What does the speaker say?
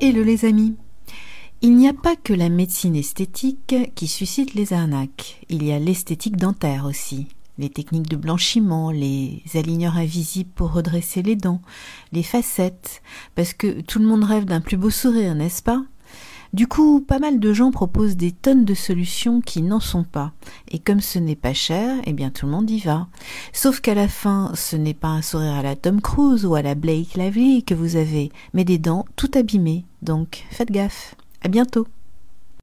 Hello les amis il n'y a pas que la médecine esthétique qui suscite les arnaques, il y a l'esthétique dentaire aussi. Les techniques de blanchiment, les aligneurs invisibles pour redresser les dents, les facettes, parce que tout le monde rêve d'un plus beau sourire, n'est-ce pas? Du coup, pas mal de gens proposent des tonnes de solutions qui n'en sont pas. Et comme ce n'est pas cher, eh bien tout le monde y va. Sauf qu'à la fin, ce n'est pas un sourire à la Tom Cruise ou à la Blake Lively que vous avez, mais des dents tout abîmées. Donc faites gaffe. À bientôt.